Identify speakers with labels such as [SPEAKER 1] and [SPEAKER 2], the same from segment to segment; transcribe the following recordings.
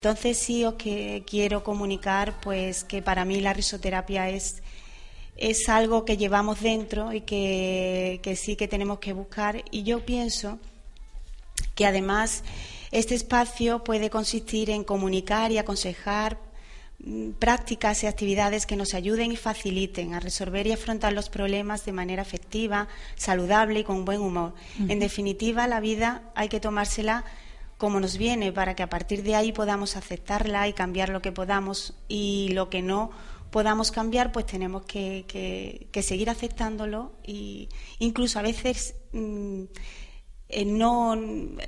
[SPEAKER 1] Entonces sí os que quiero comunicar pues que para mí la risoterapia es, es algo que llevamos dentro y que, que sí que tenemos que buscar. Y yo pienso que además este espacio puede consistir en comunicar y aconsejar mm, prácticas y actividades que nos ayuden y faciliten a resolver y afrontar los problemas de manera efectiva, saludable y con buen humor. En definitiva, la vida hay que tomársela como nos viene para que a partir de ahí podamos aceptarla y cambiar lo que podamos y lo que no podamos cambiar, pues tenemos que, que, seguir aceptándolo y incluso a veces mm, no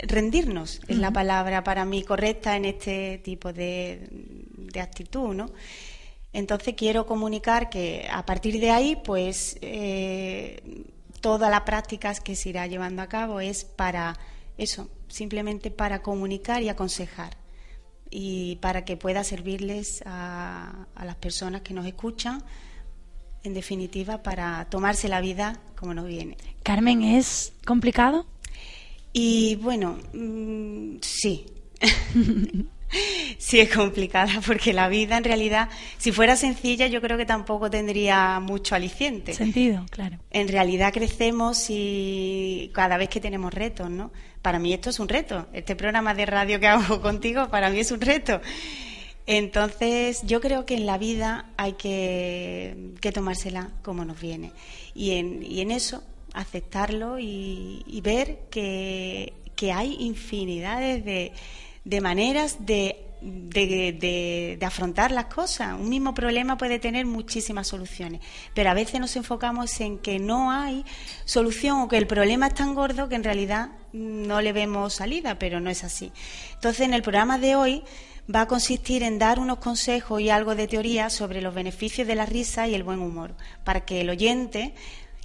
[SPEAKER 1] rendirnos es la palabra para mí correcta en este tipo de, de actitud, ¿no? Entonces quiero comunicar que a partir de ahí, pues eh, todas las prácticas que se irá llevando a cabo es para eso, simplemente para comunicar y aconsejar y para que pueda servirles a, las personas que nos escuchan, en definitiva, para tomarse la vida como nos viene.
[SPEAKER 2] Carmen, ¿es complicado?
[SPEAKER 1] Y bueno, mm, sí. sí es complicada porque la vida en realidad, si fuera sencilla, yo creo que tampoco tendría mucho aliciente.
[SPEAKER 2] Sentido, claro.
[SPEAKER 1] En realidad crecemos y cada vez que tenemos retos, ¿no? Para mí esto es un reto. Este programa de radio que hago contigo para mí es un reto. Entonces, yo creo que en la vida hay que, tomársela como nos viene. Y en, y en eso, aceptarlo y, ver que, que hay infinidades de de maneras de, de, de, afrontar las cosas. Un mismo problema puede tener muchísimas soluciones, pero a veces nos enfocamos en que no hay solución o que el problema es tan gordo que en realidad no le vemos salida, pero no es así. Entonces, en el programa de hoy va a consistir en dar unos consejos y algo de teoría sobre los beneficios de la risa y el buen humor, para que el oyente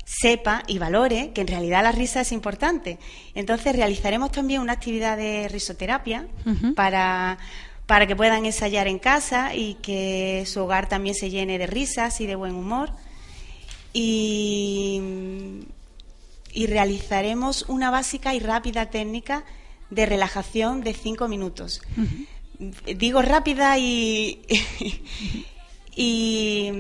[SPEAKER 1] sepa y valore que en realidad la risa es importante. Entonces realizaremos también una actividad de risoterapia para, para que puedan ensayar en casa y que su hogar también se llene de risas y de buen humor. Y, y realizaremos una básica y rápida técnica de relajación de cinco minutos. Digo rápida y, y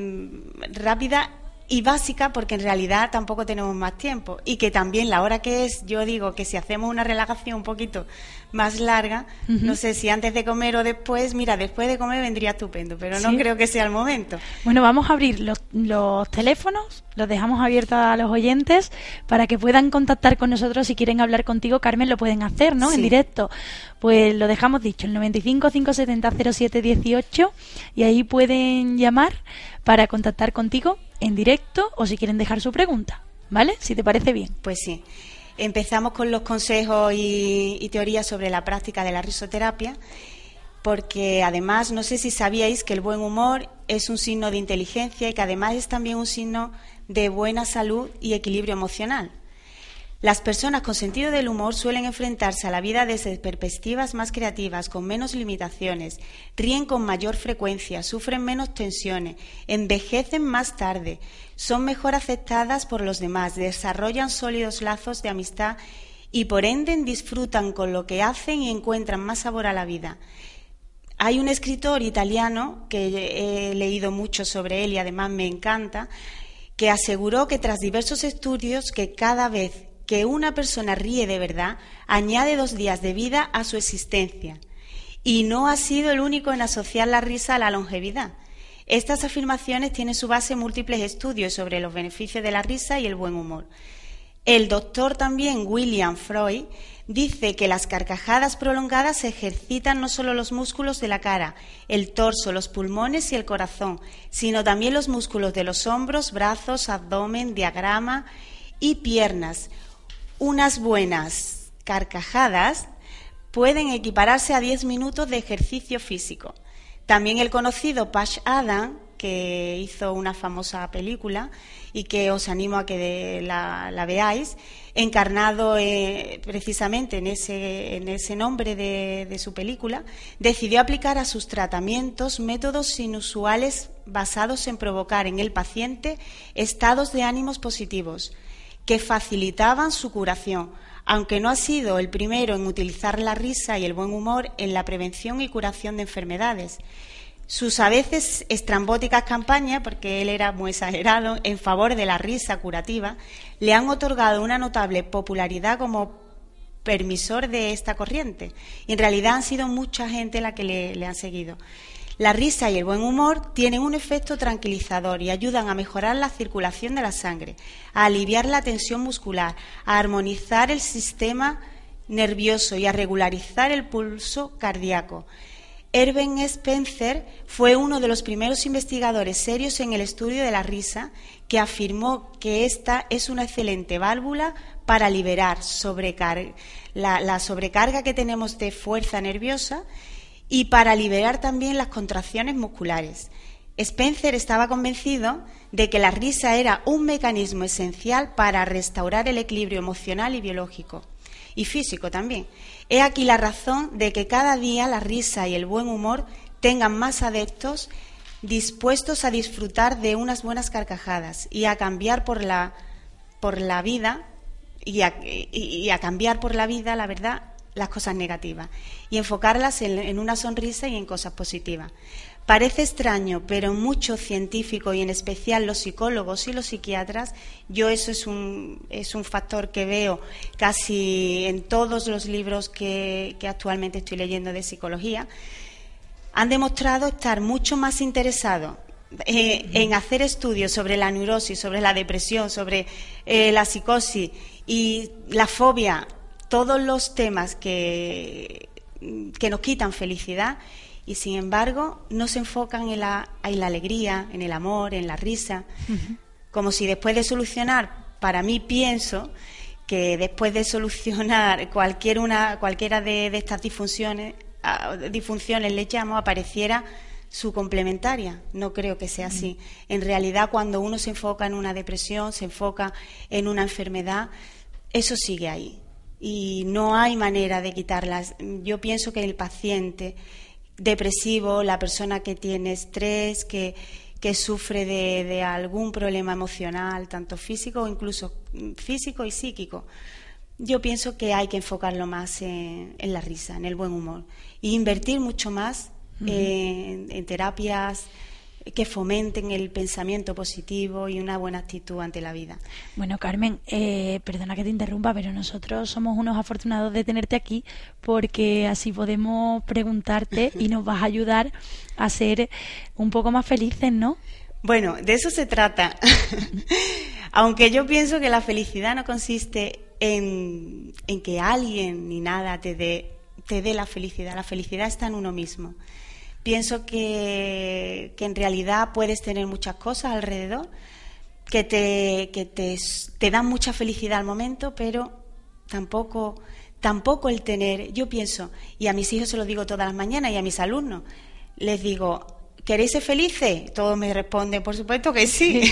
[SPEAKER 1] rápida y básica porque en realidad tampoco tenemos más tiempo y que también la hora que es, yo digo que si hacemos una relajación un poquito más larga, no sé si antes de comer o después, mira, después de comer vendría estupendo, pero no creo que sea el momento.
[SPEAKER 2] Bueno, vamos a abrir los, los teléfonos, los dejamos abiertos a los oyentes para que puedan contactar con nosotros si quieren hablar contigo, Carmen, lo pueden hacer, ¿no? En directo. Pues lo dejamos dicho, el 95 570 0718 y ahí pueden llamar para contactar contigo en directo o si quieren dejar su pregunta, ¿vale? Si te parece bien.
[SPEAKER 1] Pues sí. Empezamos con los consejos y, teorías sobre la práctica de la risoterapia, porque además no sé si sabíais que el buen humor es un signo de inteligencia y que además es también un signo de buena salud y equilibrio emocional. Las personas con sentido del humor suelen enfrentarse a la vida desde perspectivas más creativas, con menos limitaciones, ríen con mayor frecuencia, sufren menos tensiones, envejecen más tarde, son mejor aceptadas por los demás, desarrollan sólidos lazos de amistad y por ende disfrutan con lo que hacen y encuentran más sabor a la vida. Hay un escritor italiano que he leído mucho sobre él y además me encanta, que aseguró que tras diversos estudios que cada vez que una persona ríe de verdad añade dos días de vida a su existencia. Y no ha sido el único en asociar la risa a la longevidad. Estas afirmaciones tienen su base en múltiples estudios sobre los beneficios de la risa y el buen humor. El doctor también William Freud dice que las carcajadas prolongadas ejercitan no solo los músculos de la cara, el torso, los pulmones y el corazón, sino también los músculos de los hombros, brazos, abdomen, diagrama y piernas, unas buenas carcajadas pueden equipararse a 10 minutos de ejercicio físico. También el conocido Pash Adam, que hizo una famosa película y que os animo a que la, veáis, encarnado eh, precisamente en ese, en ese nombre de, de, su película, decidió aplicar a sus tratamientos métodos inusuales basados en provocar en el paciente estados de ánimos positivos que facilitaban su curación, aunque no ha sido el primero en utilizar la risa y el buen humor en la prevención y curación de enfermedades. Sus a veces estrambóticas campañas, porque él era muy exagerado, en favor de la risa curativa, le han otorgado una notable popularidad como permisor de esta corriente. Y en realidad han sido mucha gente la que le, le han seguido. La risa y el buen humor tienen un efecto tranquilizador y ayudan a mejorar la circulación de la sangre, a aliviar la tensión muscular, a armonizar el sistema nervioso y a regularizar el pulso cardíaco. Erben Spencer fue uno de los primeros investigadores serios en el estudio de la risa que afirmó que esta es una excelente válvula para liberar la, la sobrecarga que tenemos de fuerza nerviosa y para liberar también las contracciones musculares. Spencer estaba convencido de que la risa era un mecanismo esencial para restaurar el equilibrio emocional y biológico, y físico también. He aquí la razón de que cada día la risa y el buen humor tengan más adeptos dispuestos a disfrutar de unas buenas carcajadas y a cambiar por la, por la vida y a cambiar por la vida, la verdad, las cosas negativas y enfocarlas en, una sonrisa y en cosas positivas. Parece extraño, pero muchos científicos y en especial los psicólogos y los psiquiatras, yo eso es un, es un factor que veo casi en todos los libros que, actualmente estoy leyendo de psicología, han demostrado estar mucho más interesados eh, en hacer estudios sobre la neurosis, sobre la depresión, sobre eh, la psicosis y la fobia todos los temas que, que nos quitan felicidad y sin embargo no se enfocan en la, en la alegría, en el amor, en la risa, como si después de solucionar, para mí pienso que después de solucionar cualquier una, cualquiera de, estas disfunciones, ah, disfunciones le llamo, apareciera su complementaria. No creo que sea así. En realidad, cuando uno se enfoca en una depresión, se enfoca en una enfermedad, eso sigue ahí y no hay manera de quitarlas. Yo pienso que el paciente depresivo, la persona que tiene estrés, que, que sufre de, algún problema emocional, tanto físico o incluso físico y psíquico, yo pienso que hay que enfocarlo más en, la risa, en el buen humor, e invertir mucho más en terapias que fomenten el pensamiento positivo y una buena actitud ante la vida.
[SPEAKER 2] Bueno, Carmen, eh, perdona que te interrumpa, pero nosotros somos unos afortunados de tenerte aquí porque así podemos preguntarte y nos vas a ayudar a ser un poco más felices, ¿no?
[SPEAKER 1] Bueno, de eso se trata. Aunque yo pienso que la felicidad no consiste en, en que alguien ni nada te dé, te dé la felicidad. La felicidad está en uno mismo. Pienso que, en realidad puedes tener muchas cosas alrededor que te, que te, te dan mucha felicidad al momento, pero tampoco, tampoco el tener, yo pienso, y a mis hijos se lo digo todas las mañanas y a mis alumnos, les digo, ¿queréis ser felices? Todos me responden, por supuesto que sí.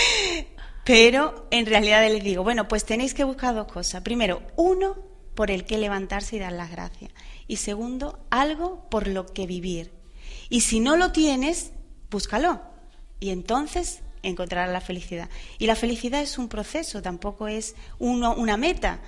[SPEAKER 1] Pero en realidad les digo, bueno, pues tenéis que buscar dos cosas. Primero, uno, por el que levantarse y dar las gracias y segundo, algo por lo que vivir. Y si no lo tienes, búscalo. Y entonces encontrarás la felicidad. Y la felicidad es un proceso, tampoco es uno, una meta.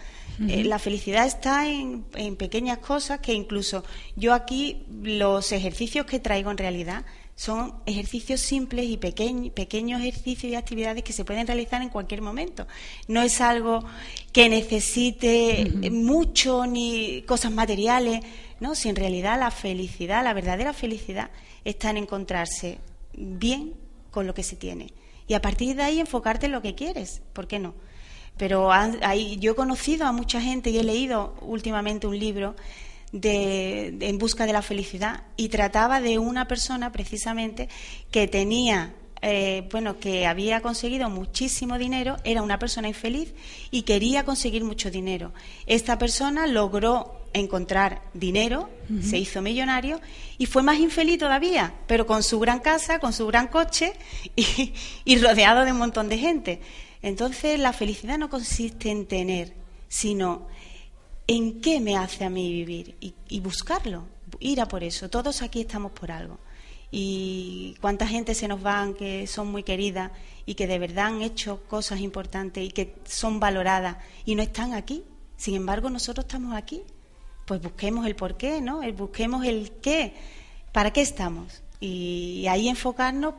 [SPEAKER 1] Eh, la felicidad está en, en, pequeñas cosas que incluso yo aquí los ejercicios que traigo en realidad son ejercicios simples y pequeños ejercicios y actividades que se pueden realizar en cualquier momento. No es algo que necesite mucho ni cosas materiales, ¿no? Si en realidad la felicidad, la verdadera felicidad, está en encontrarse bien con lo que se tiene. Y a partir de ahí enfocarte en lo que quieres, ¿por qué no? Pero yo he conocido a mucha gente y he leído últimamente un libro de, en busca de la felicidad y trataba de una persona precisamente que tenía eh, bueno, que había conseguido muchísimo dinero, era una persona infeliz y quería conseguir mucho dinero. Esta persona logró encontrar dinero, se hizo millonario y fue más infeliz todavía, pero con su gran casa, con su gran coche y, rodeado de un montón de gente. Entonces la felicidad no consiste en tener, sino en qué me hace a mí vivir y buscarlo, ir a por eso. Todos aquí estamos por algo y cuánta gente se nos van que son muy queridas y que de verdad han hecho cosas importantes y que son valoradas y no están aquí. Sin embargo, nosotros estamos aquí. Pues busquemos el por qué, ¿no? busquemos el qué, para qué estamos. Y ahí enfocarnos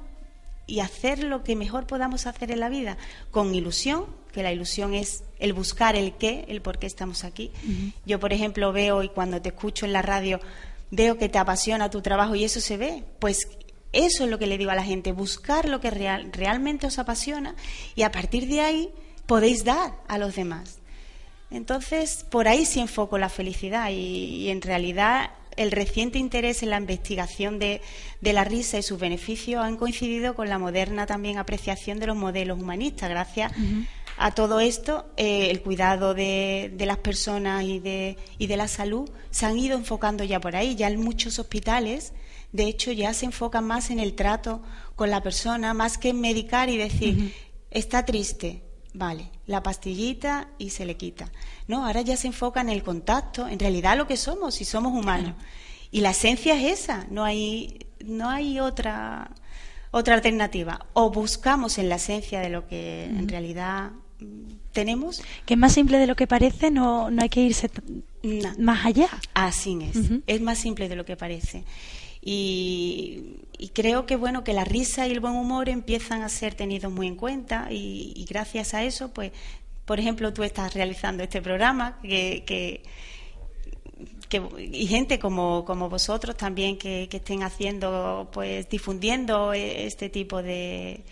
[SPEAKER 1] y hacer lo que mejor podamos hacer en la vida, con ilusión, que la ilusión es el buscar el qué, el por qué estamos aquí. Yo, por ejemplo, veo y cuando te escucho en la radio, veo que te apasiona tu trabajo y eso se ve. Pues eso es lo que le digo a la gente, buscar lo que realmente os apasiona y a partir de ahí podéis dar a los demás. Entonces, por ahí sí enfoco la felicidad y, en realidad el reciente interés en la investigación de, la risa y sus beneficios han coincidido con la moderna también apreciación de los modelos humanistas. Gracias a todo esto, eh, el cuidado de, las personas y de, y de la salud se han ido enfocando ya por ahí. Ya en muchos hospitales, de hecho, ya se enfocan más en el trato con la persona, más que en medicar y decir, está triste, vale, la pastillita y se le quita. No, ahora ya se enfoca en el contacto, en realidad lo que somos, si somos humanos. Y la esencia es esa, no hay, no hay otra, otra alternativa. O buscamos en la esencia de lo que en realidad tenemos.
[SPEAKER 2] Que es más simple de lo que parece, no, no hay que irse más allá.
[SPEAKER 1] Así es, es más simple de lo que parece. Y, creo que bueno que la risa y el buen humor empiezan a ser tenidos muy en cuenta y, gracias a eso, pues, por ejemplo, tú estás realizando este programa que, que, y gente como, como vosotros también que, que estén haciendo, pues, difundiendo este tipo de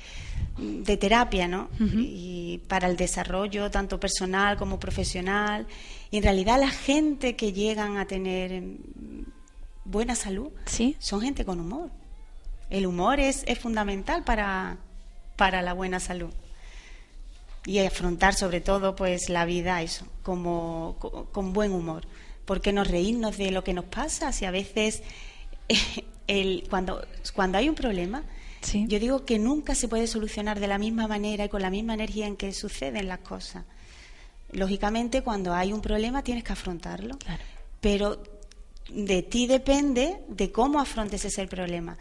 [SPEAKER 1] de terapia, ¿no? Y para el desarrollo tanto personal como profesional. Y en realidad la gente que llegan a tener mm, buena salud
[SPEAKER 2] ¿Sí?
[SPEAKER 1] son gente con humor. El humor es, es fundamental para, para la buena salud. Y afrontar sobre todo pues la vida eso, como, con, buen humor. Porque no reírnos de lo que nos pasa? Si a veces el, cuando, cuando hay un problema, yo digo que nunca se puede solucionar de la misma manera y con la misma energía en que suceden las cosas. Lógicamente, cuando hay un problema tienes que afrontarlo, pero de ti depende de cómo afrontes ese problema.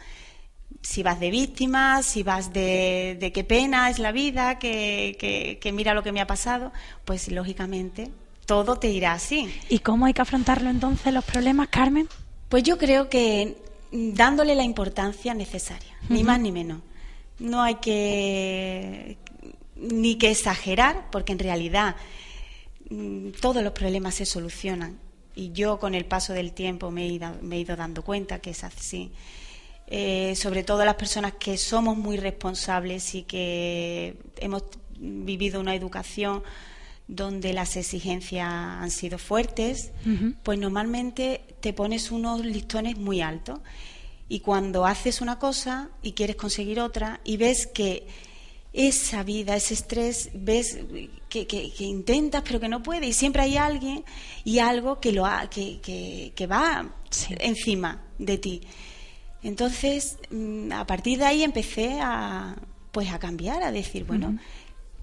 [SPEAKER 1] Si vas de víctima, si vas de, de qué pena es la vida, que, que mira lo que me ha pasado, pues lógicamente todo te irá así.
[SPEAKER 2] ¿Y cómo hay que afrontarlo entonces los problemas, Carmen?
[SPEAKER 1] Pues yo creo que dándole la importancia necesaria, ni más ni menos. No hay que ni que exagerar, porque en realidad mm, todos los problemas se solucionan. Y yo con el paso del tiempo me he ido, me he ido dando cuenta que es así. Eh, sobre todo las personas que somos muy responsables y que hemos vivido una educación donde las exigencias han sido fuertes, pues normalmente te pones unos listones muy altos. Y cuando haces una cosa y quieres conseguir otra y ves que esa vida, ese estrés, ves que, que, intentas pero que no puedes y siempre hay alguien y algo que, lo ha, que, que, va encima de ti. Entonces, mm, a partir de ahí empecé a, pues a cambiar, a decir, bueno,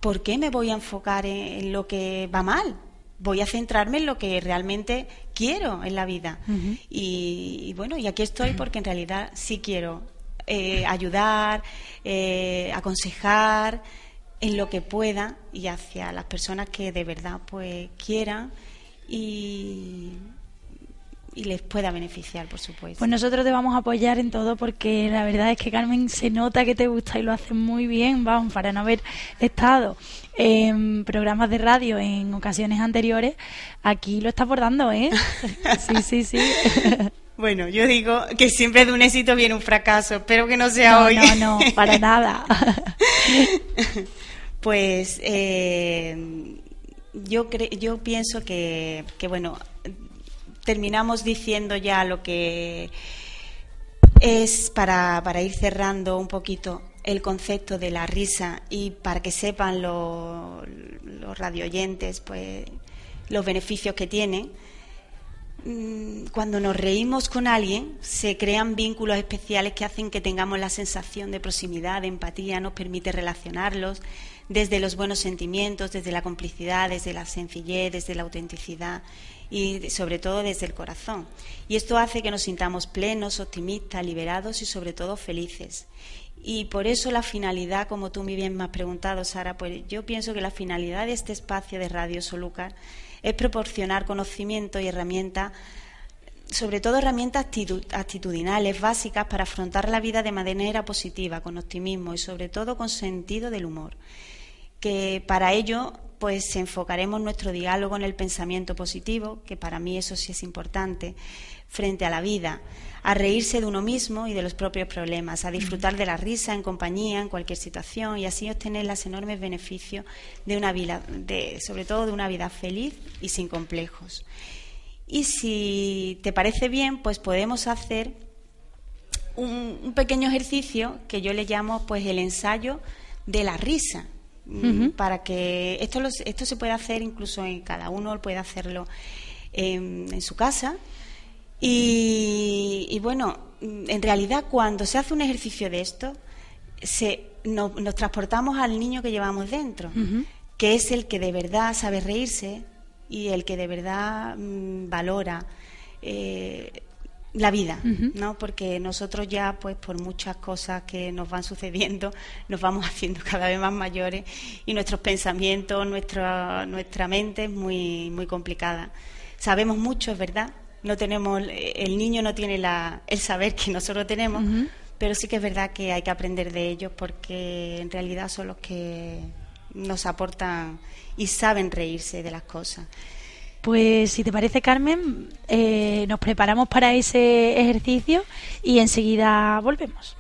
[SPEAKER 1] ¿por qué me voy a enfocar en, lo que va mal? Voy a centrarme en lo que realmente quiero en la vida. y, bueno, y aquí estoy porque en realidad sí quiero eh, ayudar, eh, aconsejar en lo que pueda y hacia las personas que de verdad pues quieran y y les pueda beneficiar, por supuesto.
[SPEAKER 2] Pues nosotros te vamos a apoyar en todo porque la verdad es que Carmen se nota que te gusta y lo hace muy bien, vamos, para no haber estado en programas de radio en ocasiones anteriores, aquí lo está abordando, ¿eh? Sí, sí, sí.
[SPEAKER 1] Bueno, yo digo que siempre de un éxito viene un fracaso, espero que no sea hoy.
[SPEAKER 2] No, no, para nada.
[SPEAKER 1] pues eh, yo, yo pienso que, que, bueno, terminamos diciendo ya lo que es para, para ir cerrando un poquito el concepto de la risa y para que sepan los, los radioyentes pues los beneficios que tiene. Mm, cuando nos reímos con alguien, se crean vínculos especiales que hacen que tengamos la sensación de proximidad, de empatía, nos permite relacionarlos desde los buenos sentimientos, desde la complicidad, desde la sencillez, desde la autenticidad y sobre todo desde el corazón. Y esto hace que nos sintamos plenos, optimistas, liberados y sobre todo felices. Y por eso la finalidad, como tú muy bien me has preguntado, Sara, pues yo pienso que la finalidad de este espacio de Radio Solucar es proporcionar conocimiento y herramientas, sobre todo herramientas actitudinales básicas para afrontar la vida de manera positiva, con optimismo y sobre todo con sentido del humor. Que para ello pues enfocaremos nuestro diálogo en el pensamiento positivo, que para mí eso sí es importante, frente a la vida, a reírse de uno mismo y de los propios problemas, a disfrutar de la risa en compañía, en cualquier situación y así obtener los enormes beneficios de una vida, de, sobre todo de una vida feliz y sin complejos. Y si te parece bien, pues podemos hacer un, un pequeño ejercicio que yo le llamo pues el ensayo de la risa para que esto, esto se puede hacer incluso en cada uno puede hacerlo en, su casa. Y, bueno, en realidad cuando se hace un ejercicio de esto, se, nos transportamos al niño que llevamos dentro, que es el que de verdad sabe reírse y el que de verdad mm, valora eh, la vida, ¿no? Porque nosotros ya, pues, por muchas cosas que nos van sucediendo, nos vamos haciendo cada vez más mayores y nuestros pensamientos, nuestra nuestra mente es muy muy complicada. Sabemos mucho, es verdad. No tenemos el niño no tiene la, el saber que nosotros tenemos, pero sí que es verdad que hay que aprender de ellos porque en realidad son los que nos aportan y saben reírse de las cosas.
[SPEAKER 2] Pues si te parece, Carmen, eh, nos preparamos para ese ejercicio y enseguida volvemos.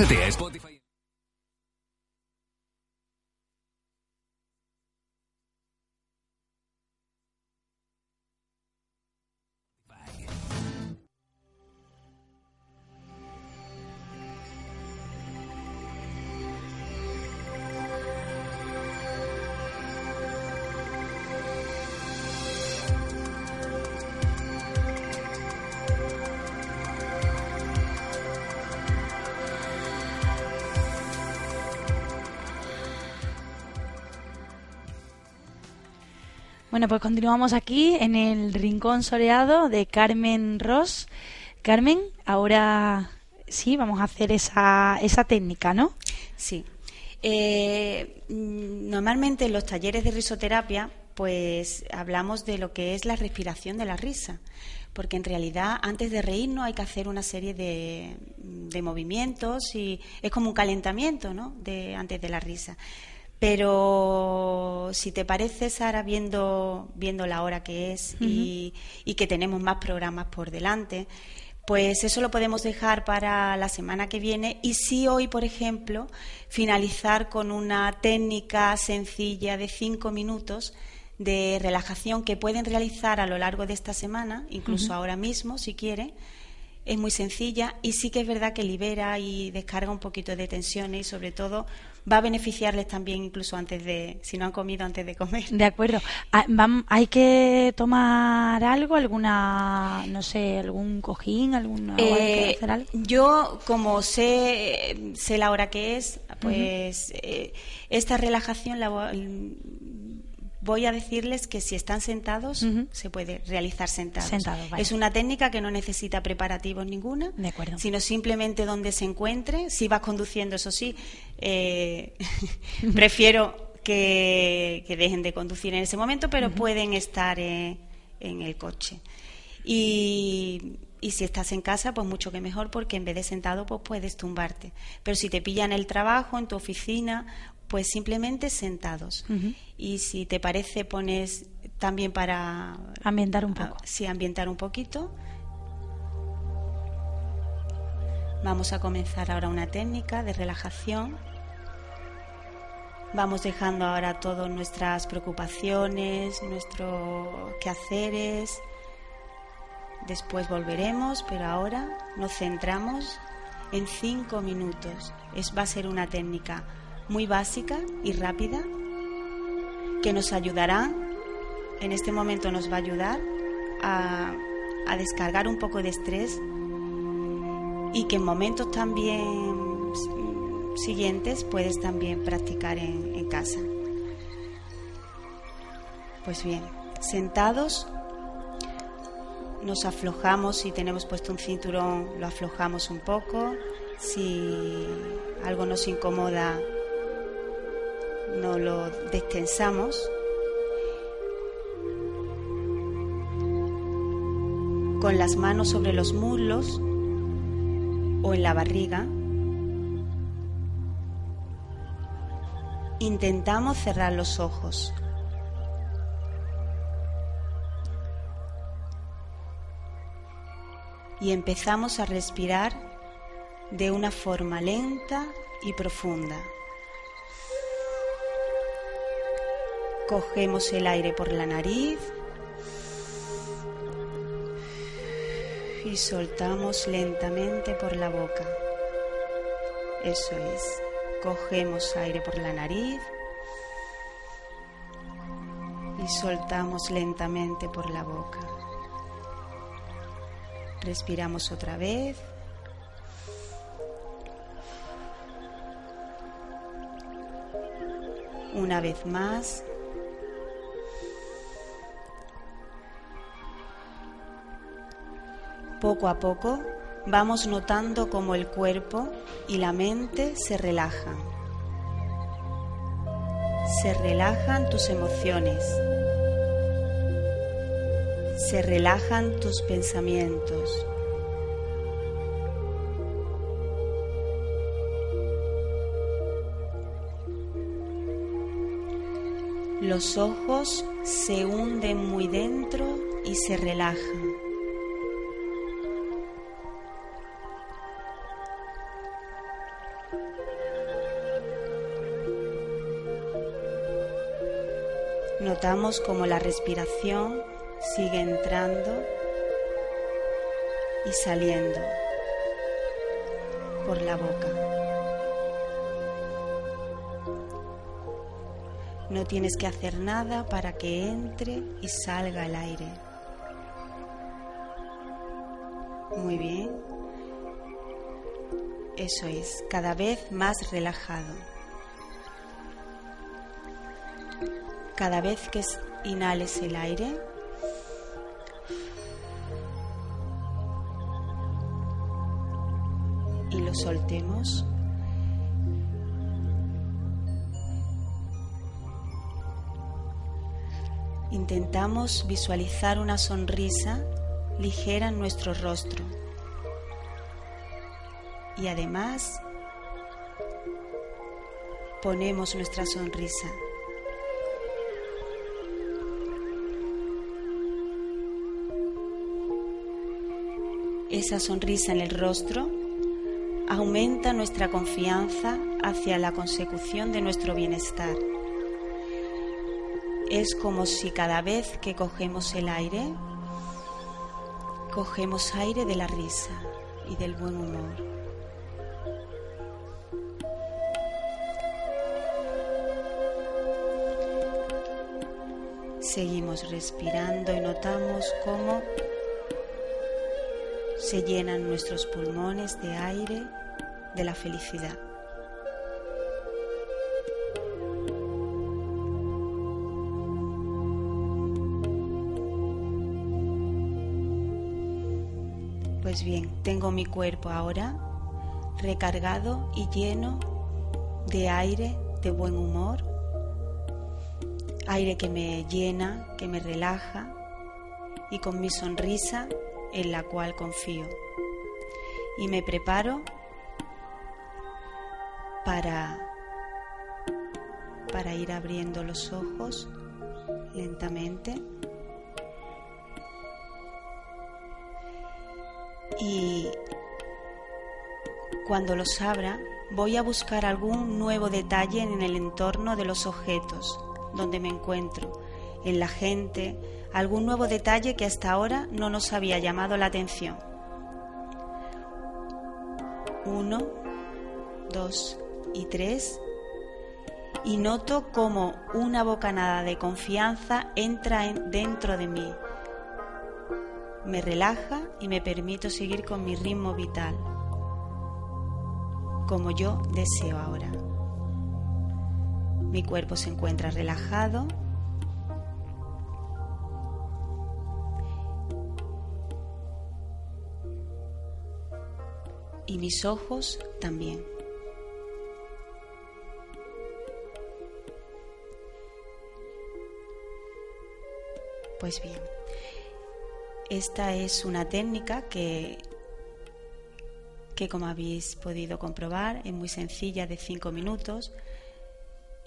[SPEAKER 3] Pásate a Spotify.
[SPEAKER 2] Bueno, pues continuamos aquí en el rincón soleado de Carmen Ross. Carmen, ahora sí, vamos a hacer esa, esa técnica, ¿no?
[SPEAKER 1] Sí. Eh, normalmente en los talleres de risoterapia, pues hablamos de lo que es la respiración de la risa, porque en realidad antes de reírnos hay que hacer una serie de, de movimientos y es como un calentamiento, ¿no? De, antes de la risa. Pero si te parece, Sara, viendo, viendo la hora que es y, que tenemos más programas por delante, pues eso lo podemos dejar para la semana que viene y si hoy, por ejemplo, finalizar con una técnica sencilla de cinco minutos de relajación que pueden realizar a lo largo de esta semana, incluso ahora mismo, si quiere. Es muy sencilla y sí que es verdad que libera y descarga un poquito de tensiones y sobre todo va a beneficiarles también incluso antes de, si no han comido antes de comer.
[SPEAKER 2] De acuerdo. Ah, ¿Hay que tomar algo, alguna, no sé, algún cojín, alguna,
[SPEAKER 1] eh, hacer algo? Yo, como sé, sé la hora que es, pues eh, esta relajación la voy a decirles que si están sentados, se puede realizar sentados. Es una técnica que no necesita preparativos ninguna, sino simplemente donde se encuentre. Si vas conduciendo, eso sí, eh, prefiero que, dejen de conducir en ese momento, pero pueden estar eh, en el coche. Y, y, si estás en casa, pues mucho que mejor, porque en vez de sentado, pues puedes tumbarte. Pero si te pillan el trabajo, en tu oficina pues simplemente sentados. Y si te parece, pones también para...
[SPEAKER 2] Ambientar un poco.
[SPEAKER 1] sí, ambientar un poquito. Vamos a comenzar ahora una técnica de relajación. Vamos dejando ahora todas nuestras preocupaciones, nuestros quehaceres. Después volveremos, pero ahora nos centramos en cinco minutos. Es, va a ser una técnica muy básica y rápida que nos ayudará, en este momento nos va a ayudar a, descargar un poco de estrés y que en momentos también siguientes puedes también practicar en, en casa. Pues bien, sentados nos aflojamos, si tenemos puesto un cinturón lo aflojamos un poco, si algo nos incomoda no lo destensamos. Con las manos sobre los muslos o en la barriga. Intentamos cerrar los ojos. Y empezamos a respirar de una forma lenta y profunda. Cogemos el aire por la nariz y soltamos lentamente por la boca. Eso es. Cogemos aire por la nariz y soltamos lentamente por la boca. Respiramos otra vez. Una vez más. Poco a poco vamos notando cómo el cuerpo y la mente se relajan. Se relajan tus emociones. Se relajan tus pensamientos. Los ojos se hunden muy dentro y se relajan. Notamos como la respiración sigue entrando y saliendo por la boca. No tienes que hacer nada para que entre y salga el aire. Muy bien. Eso es, cada vez más relajado. Cada vez que inhales el aire, y lo soltemos. Intentamos visualizar una sonrisa ligera en nuestro rostro. Y además ponemos nuestra sonrisa Esa sonrisa en el rostro aumenta nuestra confianza hacia la consecución de nuestro bienestar. es como si cada vez que cogemos el aire, cogemos aire de la risa y del buen humor. Seguimos respirando y notamos cómo se llenan nuestros pulmones de aire de la felicidad. Pues bien, tengo mi cuerpo ahora recargado y lleno de aire de buen humor, aire que me llena, que me relaja y con mi sonrisa en la cual confío. Y me preparo para para ir abriendo los ojos lentamente. Y cuando los abra, voy a buscar algún nuevo detalle en el entorno de los objetos donde me encuentro, en la gente, algún nuevo detalle que hasta ahora no nos había llamado la atención. Uno, dos y tres. Y noto como una bocanada de confianza entra dentro de mí, me relaja y me permito seguir con mi ritmo vital, como yo deseo ahora. Mi cuerpo se encuentra relajado. Y mis ojos también. Pues bien. Esta es una técnica que, que, como habéis podido comprobar, es muy sencilla, de cinco minutos,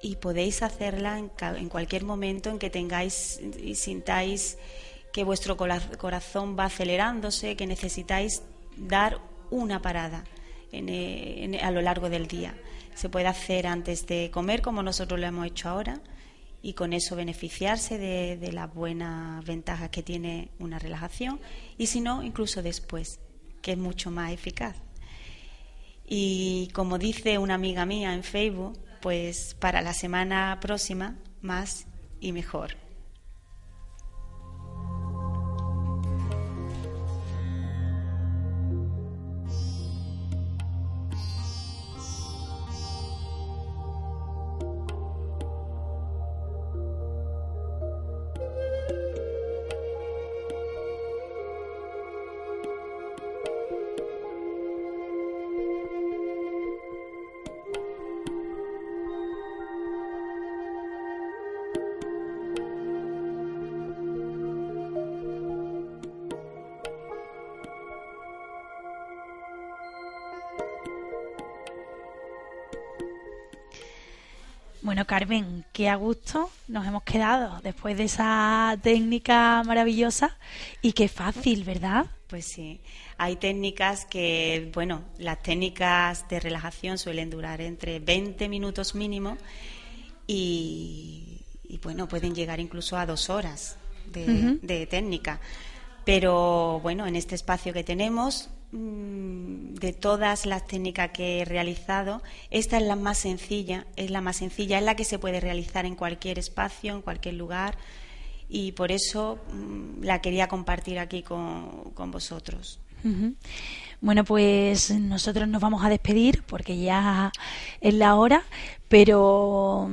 [SPEAKER 1] y podéis hacerla en, cualquier momento en que tengáis y sintáis que vuestro corazón va acelerándose, que necesitáis dar una parada eh, a lo largo del día. Se puede hacer antes de comer, como nosotros lo hemos hecho ahora, y con eso beneficiarse de, las buenas ventajas que tiene una relajación y si no, incluso después, que es mucho más eficaz. Y como dice una amiga mía en Facebook, pues para la semana próxima más y mejor.
[SPEAKER 2] Bueno, Carmen, qué a gusto nos hemos quedado después de esa técnica maravillosa y qué fácil, ¿verdad?
[SPEAKER 1] Pues sí, hay técnicas que, bueno, las técnicas de relajación suelen durar entre 20 minutos mínimo y, bueno, pueden llegar incluso a dos horas de, de técnica. Pero bueno, en este espacio que tenemos de todas las técnicas que he realizado, esta es la más sencilla, es la más sencilla, es la que se puede realizar en cualquier espacio, en cualquier lugar, y por eso mm, la quería compartir aquí con, con vosotros.
[SPEAKER 2] Bueno, pues nosotros nos vamos a despedir porque ya es la hora, pero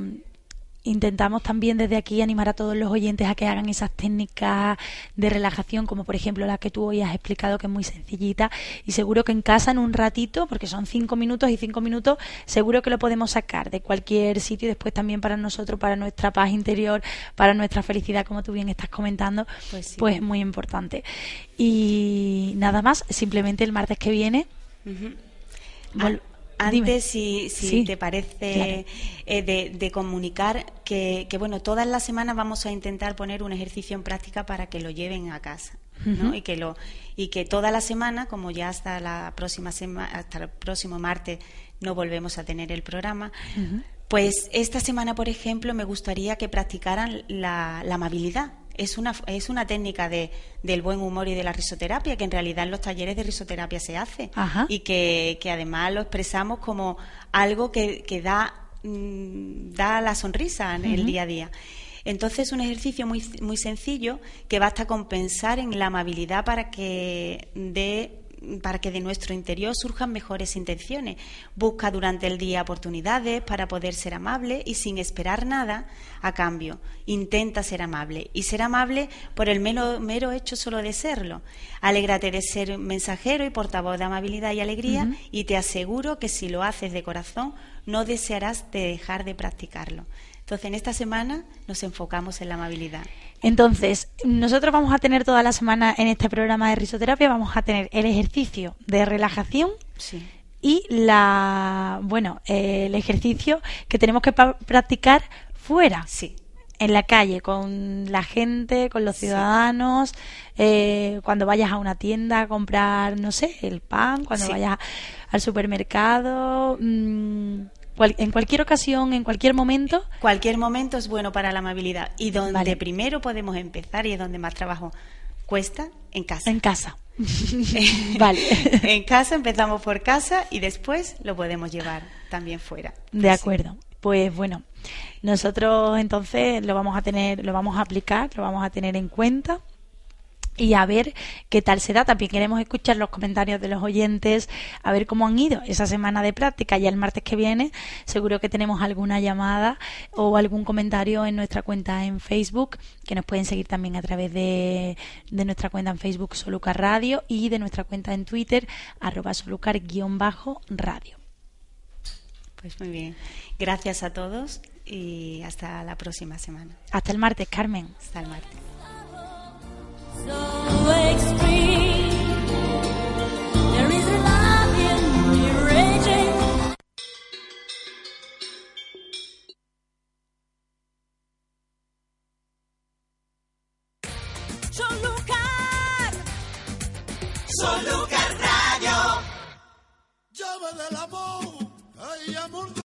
[SPEAKER 2] Intentamos también desde aquí animar a todos los oyentes a que hagan esas técnicas de relajación, como por ejemplo la que tú hoy has explicado, que es muy sencillita. Y seguro que en casa, en un ratito, porque son cinco minutos y cinco minutos, seguro que lo podemos sacar de cualquier sitio y después también para nosotros, para nuestra paz interior, para nuestra felicidad, como tú bien estás comentando, pues, pues es muy importante. Y nada más, simplemente el martes que viene.
[SPEAKER 1] Antes, si, si te parece, eh, de, comunicar que, bueno, todas las semanas vamos a intentar poner un ejercicio en práctica para que lo lleven a casa. ¿no? y que lo y que toda la semana como ya hasta la próxima hasta el próximo martes no volvemos a tener el programa Pues esta semana, por ejemplo, me gustaría que practicaran la, amabilidad. Es una, es una técnica de, del buen humor y de la risoterapia que en realidad en los talleres de risoterapia se hace. Y que, además lo expresamos como algo que, da, mm, da la sonrisa en el día a día. Entonces es un ejercicio muy, muy sencillo que basta con pensar en la amabilidad para que dé para que de nuestro interior surjan mejores intenciones. Busca durante el día oportunidades para poder ser amable y sin esperar nada a cambio. Intenta ser amable y ser amable por el mero, mero hecho solo de serlo. Alégrate de ser mensajero y portavoz de amabilidad y alegría y te aseguro que si lo haces de corazón no desearás de dejar de practicarlo. Entonces, en esta semana nos enfocamos en la amabilidad.
[SPEAKER 2] Entonces, nosotros vamos a tener toda la semana en este programa de risoterapia, vamos a tener el ejercicio de relajación y la, bueno, el ejercicio que tenemos que practicar fuera.
[SPEAKER 1] Sí.
[SPEAKER 2] En la calle, con la gente, con los ciudadanos, eh, cuando vayas a una tienda a comprar, no sé, el pan, cuando vayas al supermercado, mmm, en cualquier ocasión, en cualquier momento.
[SPEAKER 1] Cualquier momento es bueno para la amabilidad. Y donde primero podemos empezar y es donde más trabajo cuesta, en casa.
[SPEAKER 2] En casa. vale.
[SPEAKER 1] en casa empezamos por casa y después lo podemos llevar también fuera.
[SPEAKER 2] De acuerdo. Pues bueno, nosotros entonces lo vamos a tener, lo vamos a aplicar, lo vamos a tener en cuenta y a ver qué tal se da. También queremos escuchar los comentarios de los oyentes, a ver cómo han ido esa semana de práctica. Ya el martes que viene seguro que tenemos alguna llamada o algún comentario en nuestra cuenta en Facebook, que nos pueden seguir también a través de, de nuestra cuenta en Facebook Solucar Radio y de nuestra cuenta en Twitter arroba solucar-radio.
[SPEAKER 1] Pues muy bien. Gracias a todos y hasta la próxima semana.
[SPEAKER 2] Hasta el martes, Carmen.
[SPEAKER 1] Hasta el martes.
[SPEAKER 3] Solucar. Solucar Radio. Llave del amor. Ay, amor.